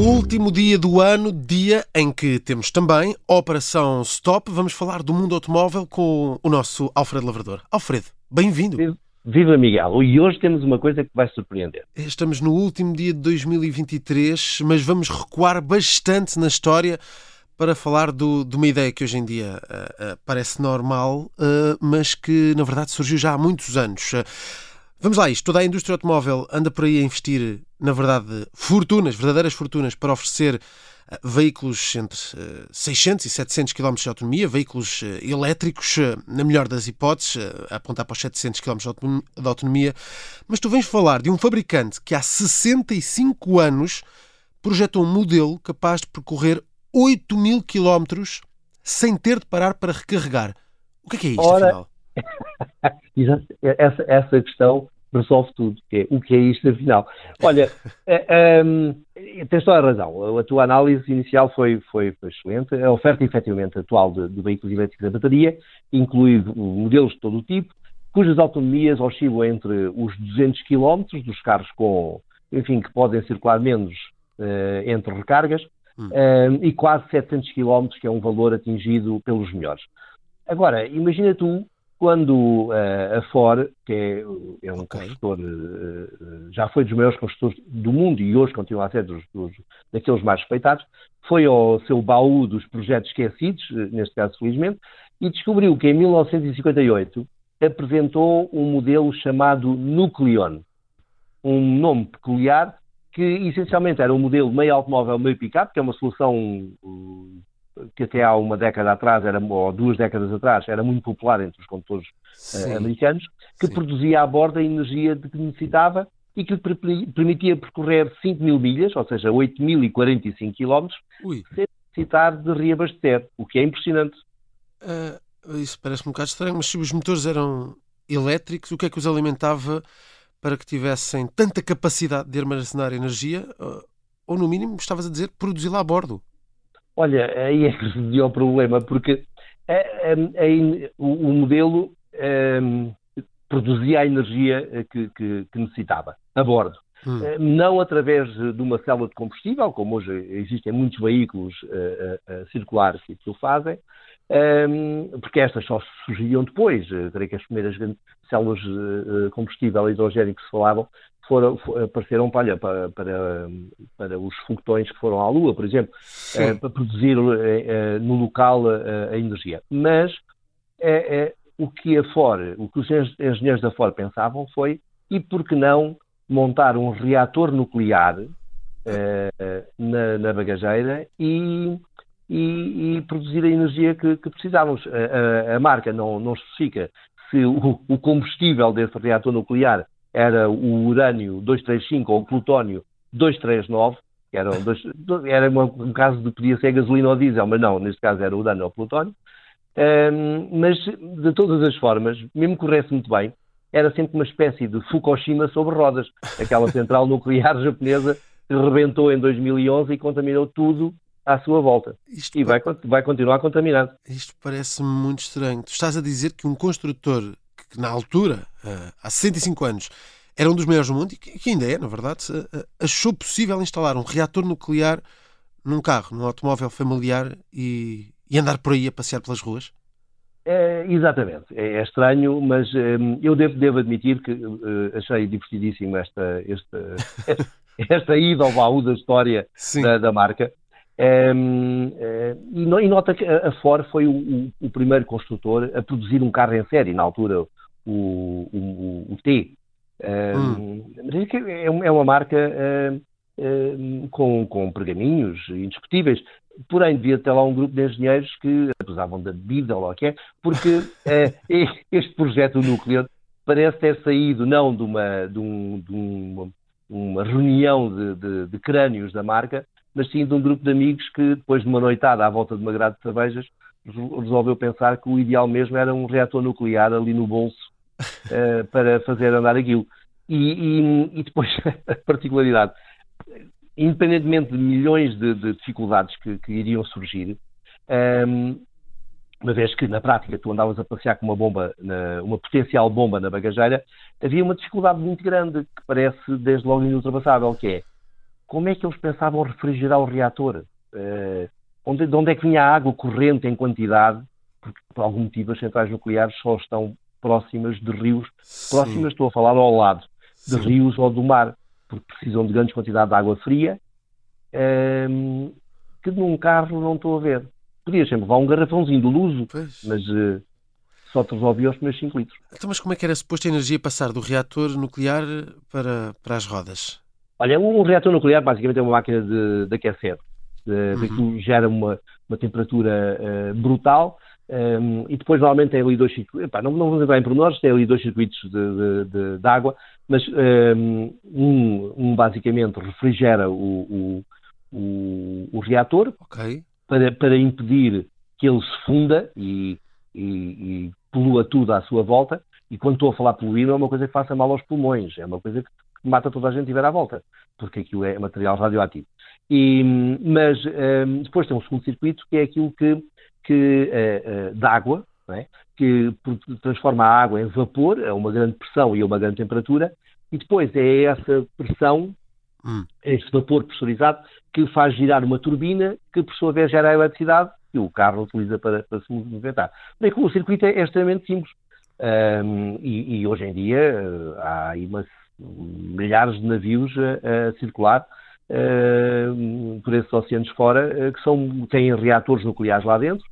Último dia do ano, dia em que temos também Operação Stop. Vamos falar do mundo automóvel com o nosso Alfredo Lavrador. Alfredo, bem-vindo. Viva Miguel! E hoje temos uma coisa que vai surpreender. Estamos no último dia de 2023, mas vamos recuar bastante na história para falar do, de uma ideia que hoje em dia uh, uh, parece normal, uh, mas que na verdade surgiu já há muitos anos. Vamos lá, isto. Toda a indústria automóvel anda por aí a investir, na verdade, fortunas, verdadeiras fortunas, para oferecer uh, veículos entre uh, 600 e 700 km de autonomia, veículos uh, elétricos, na melhor das hipóteses, a apontar para os 700 km de autonomia. Mas tu vens falar de um fabricante que há 65 anos projetou um modelo capaz de percorrer 8 mil km sem ter de parar para recarregar. O que é, que é isto, Ora... afinal? essa, essa questão resolve tudo. Que é, o que é isto, afinal? Olha, é, um, tens toda a razão. A tua análise inicial foi, foi, foi excelente. A oferta, efetivamente, atual de, de veículos elétricos a bateria inclui modelos de todo o tipo, cujas autonomias oscilam entre os 200 km dos carros com, enfim, que podem circular menos uh, entre recargas, hum. um, e quase 700 km, que é um valor atingido pelos melhores. Agora, imagina tu quando uh, a Ford, que é, é um okay. construtor, uh, já foi dos maiores construtores do mundo e hoje continua a ser dos, dos, daqueles mais respeitados, foi ao seu baú dos projetos esquecidos, neste caso felizmente, e descobriu que em 1958 apresentou um modelo chamado Nucleon, um nome peculiar que essencialmente era um modelo meio automóvel, meio picape, que é uma solução que até há uma década atrás, era, ou duas décadas atrás, era muito popular entre os condutores uh, americanos, que Sim. produzia a bordo a energia de que necessitava e que lhe permitia percorrer 5 mil milhas, ou seja, 8.045 quilómetros, sem necessitar de reabastecer, o que é impressionante. Uh, isso parece um bocado estranho, mas se os motores eram elétricos, o que é que os alimentava para que tivessem tanta capacidade de armazenar energia, uh, ou no mínimo, estavas a dizer, produzi-la a bordo? Olha, aí é que residia o problema, porque a, a, a, o, modelo um, produzia a energia que, que, que necessitava, a bordo. Hum. Não através de uma célula de combustível, como hoje existem muitos veículos uh, circulares que o fazem, um, porque estas só surgiriam depois. creio que as primeiras células de combustível hidrogénio que se falavam foram, apareceram para, para, para, para, os foguetões que foram à Lua, por exemplo, eh, para produzir eh, eh, no local a energia. Mas o que a FOR, o que os engenheiros da FOR pensavam foi, e por que não montar um reator nuclear na, na bagageira e, e, e, produzir a energia que, que precisávamos. A, a, a, marca não, não especifica se o, o, combustível desse reator nuclear era o urânio 235 ou o plutónio 239, que eram dois, era um caso de podia ser gasolina ou diesel, mas não, neste caso era urânio ou plutónio. Um, mas, de todas as formas, mesmo que corresse muito bem, era sempre uma espécie de Fukushima sobre rodas. Aquela central nuclear japonesa que rebentou em 2011 e contaminou tudo à sua volta. Isto e vai, vai continuar contaminado. Isto parece muito estranho. Tu estás a dizer que um construtor que na altura, eh, há 65 anos, era um dos maiores do mundo e que ainda é, na verdade, eh, achou possível instalar um reator nuclear num carro, num automóvel familiar e, e andar por aí a passear pelas ruas? É, exatamente. É, é, estranho, mas um, eu devo, devo, admitir que uh, achei divertidíssimo esta, esta, esta ida ao baú da história da, da, marca. Um, uh, e, nota que a Ford foi o, o, o, primeiro construtor a produzir um carro em série. Na altura, o, o, T. Hum. É, é uma marca com, com pergaminhos indiscutíveis. Porém, devia ter lá um grupo de engenheiros que abusavam da bebida ou o que é, porque este projeto núcleo parece ter saído não de uma, de um, de uma, uma reunião de, de, de, crânios da marca, mas sim de um grupo de amigos que, depois de uma noitada à volta de uma grade de cervejas, resolveu pensar que o ideal mesmo era um reator nuclear ali no bolso uh, para fazer andar aquilo. E, e, e depois, a particularidade, independentemente de milhões de, de dificuldades que, que, iriam surgir, um, ehm, uma vez que na prática tu andavas a passear com uma bomba, na, uma potencial bomba na bagageira, havia uma dificuldade muito grande que parece desde logo inultrapassável, que é como é que eles pensavam refrigerar o reator? Uh, onde, de onde é que vinha a água corrente em quantidade? Porque, por algum motivo, as centrais nucleares só estão próximas de rios. Sim. Próximas, estou a falar ao lado, de Sim. rios ou do mar, porque precisam de grandes quantidades de água fria, um, que num carro não estou a ver. Podias sempre levar um garrafãozinho de luso, pois. mas uh, só te resolvia os primeiros 5 litros. Então, mas como é que era suposto a energia passar do reator nuclear para, para as rodas? Olha, um reator nuclear basicamente é uma máquina de, de aquecer. De, uhum. gera uma, uma temperatura uh, brutal um, e depois normalmente tem ali dois circuitos, não, não vamos entrar em pormenores, tem ali dois circuitos de, de, de, de água, mas um, um, basicamente refrigera o, o, o, o reator okay. para, para impedir que ele se funda e, e, e polua tudo à sua volta. E quando estou a falar poluir, não é uma coisa que faça mal aos pulmões, é uma coisa que mata toda a gente que estiver à volta, porque aquilo é material radioativo. E, mas um, depois tem um segundo circuito que é aquilo que, que uh, uh, de água, é? que transforma a água em vapor a uma grande pressão e a uma grande temperatura, e depois é essa pressão, hum. esse vapor pressurizado, que faz girar uma turbina que, por sua vez, gera a eletricidade que o carro utiliza para, para se movimentar. Bem, o circuito é, é extremamente simples. Um, e, e, hoje em dia uh, há aí uma, milhares de navios a, a circular uh, por esses oceanos fora, uh, que são, têm reatores nucleares lá dentro,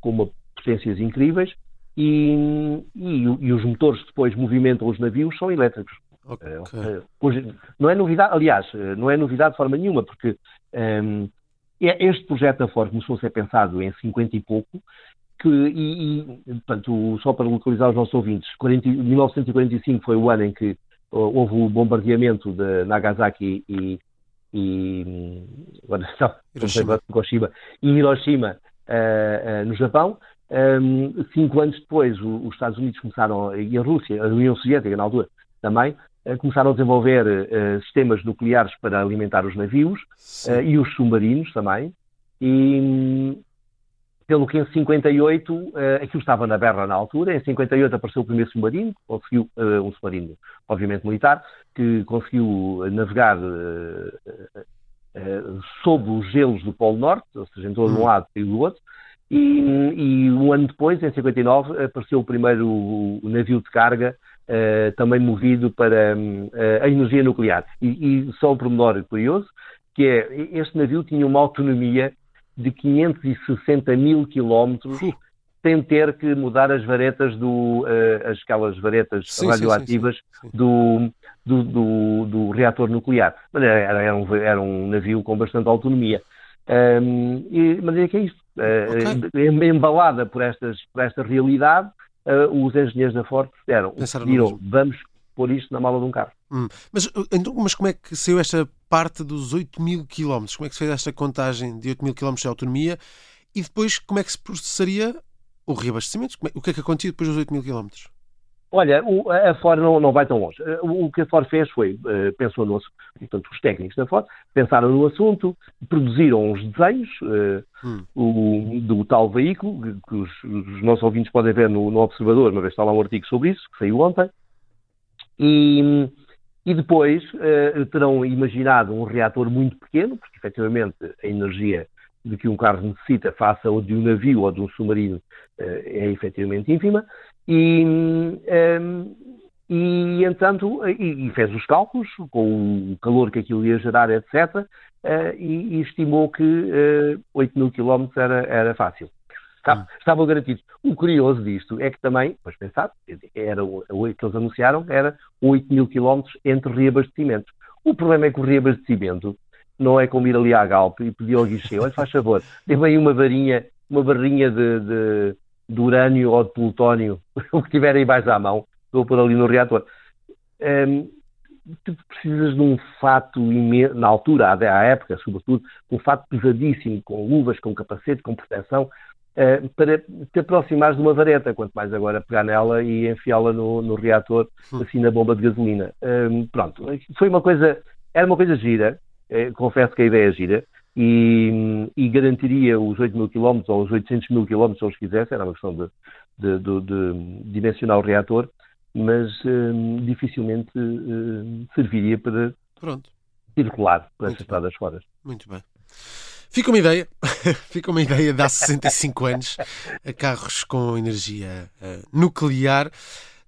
com uma, potências incríveis, e, e, e, os motores que depois movimentam os navios são elétricos. Okay. Não é novidade, aliás, não é novidade de forma nenhuma, porque um, é, este projeto da Ford começou a ser pensado em 50 e pouco, que, e, e portanto, só para localizar os nossos ouvintes, 40, 1945 foi o ano em que houve o bombardeamento de Nagasaki e, e agora não, Hiroshima. Hiroshima, e Hiroshima uh, uh, no Japão. Um, cinco anos depois, o, os Estados Unidos começaram, e a Rússia, a União Soviética na altura também, uh, começaram a desenvolver sistemas nucleares para alimentar os navios e os submarinos também. E, pelo que em 58 uh, aquilo estava na berra na altura, em 58 apareceu o primeiro submarino, conseguiu uh, um submarino, obviamente militar, que conseguiu navegar uh, sob os gelos do Polo Norte, ou seja, em todo um hum. lado e do outro, e, e, um ano depois, em 59, apareceu o primeiro navio de carga também movido para a energia nuclear. E, e só um pormenor curioso, que é, este navio tinha uma autonomia de 560 mil quilómetros sem ter que mudar as varetas do uh, as, aquelas varetas sim, radioativas sim, sim, do, do, do, do, reator nuclear. Mas era, era, um, era um navio com bastante autonomia. Um, e, mas é que é isto. Uh, okay. Embalada por, estas, por esta realidade, uh, os engenheiros da Ford disseram, vamos pôr isto na mala de um carro. Hum. Mas, então, mas como é que saiu esta parte dos 8 mil quilómetros? Como é que se fez esta contagem de 8 mil quilómetros de autonomia? E depois, como é que se processaria o reabastecimento? É, o que é que acontecia depois dos 8 mil quilómetros? Olha, a Ford não, não vai tão longe. O, o que a Ford fez foi, uh, pensou no assunto, portanto, os técnicos da Ford pensaram no assunto, produziram os desenhos uh, hum. o, do tal veículo, que, que os, os, nossos ouvintes podem ver no, no Observador, uma vez está lá um artigo sobre isso, que saiu ontem, e, e depois uh, terão imaginado um reator muito pequeno, porque efetivamente a energia de que um carro necessita face ao de um navio ou de um submarino uh, é efetivamente ínfima, e, um, ehm, e entanto, e, e, fez os cálculos com o calor que aquilo ia gerar, etc., uh, e, e, estimou que uh, 8 mil quilómetros era, era fácil. Estavam, estavam garantidos. O curioso disto é que também, pois pensar, era o, que eles anunciaram era 8 mil quilómetros entre reabastecimentos. O problema é que o reabastecimento não é como ir ali à Galp e pedir ao guichê, olha, faz favor, dê-me aí uma varinha, uma barrinha de, de, de, urânio ou de plutónio, o que tiver aí mais à mão, vou pôr ali no reator. Um, tu precisas de um fato imenso, na altura, à época, sobretudo, um fato pesadíssimo, com luvas, com capacete, com proteção, uh, para te aproximares de uma vareta, quanto mais agora pegar nela e enfiá-la no, no, reator, hum. assim na bomba de gasolina. Uh, pronto, foi uma coisa, era uma coisa gira, uh, confesso que a ideia é gira, e, e, garantiria os 8 mil quilómetros ou os 800 mil quilómetros, se eles quisessem, era uma questão de, de, de, de dimensionar o reator, mas dificilmente serviria para Pronto circular por essas estradas fora. Muito bem. Fica uma ideia, fica uma ideia de há 65 anos a carros com energia uh, nuclear.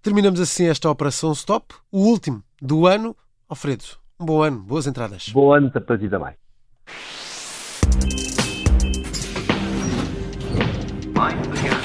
Terminamos assim esta operação Stop, o último do ano. Alfredo, um bom ano, boas entradas. Bom ano para ti também. Mind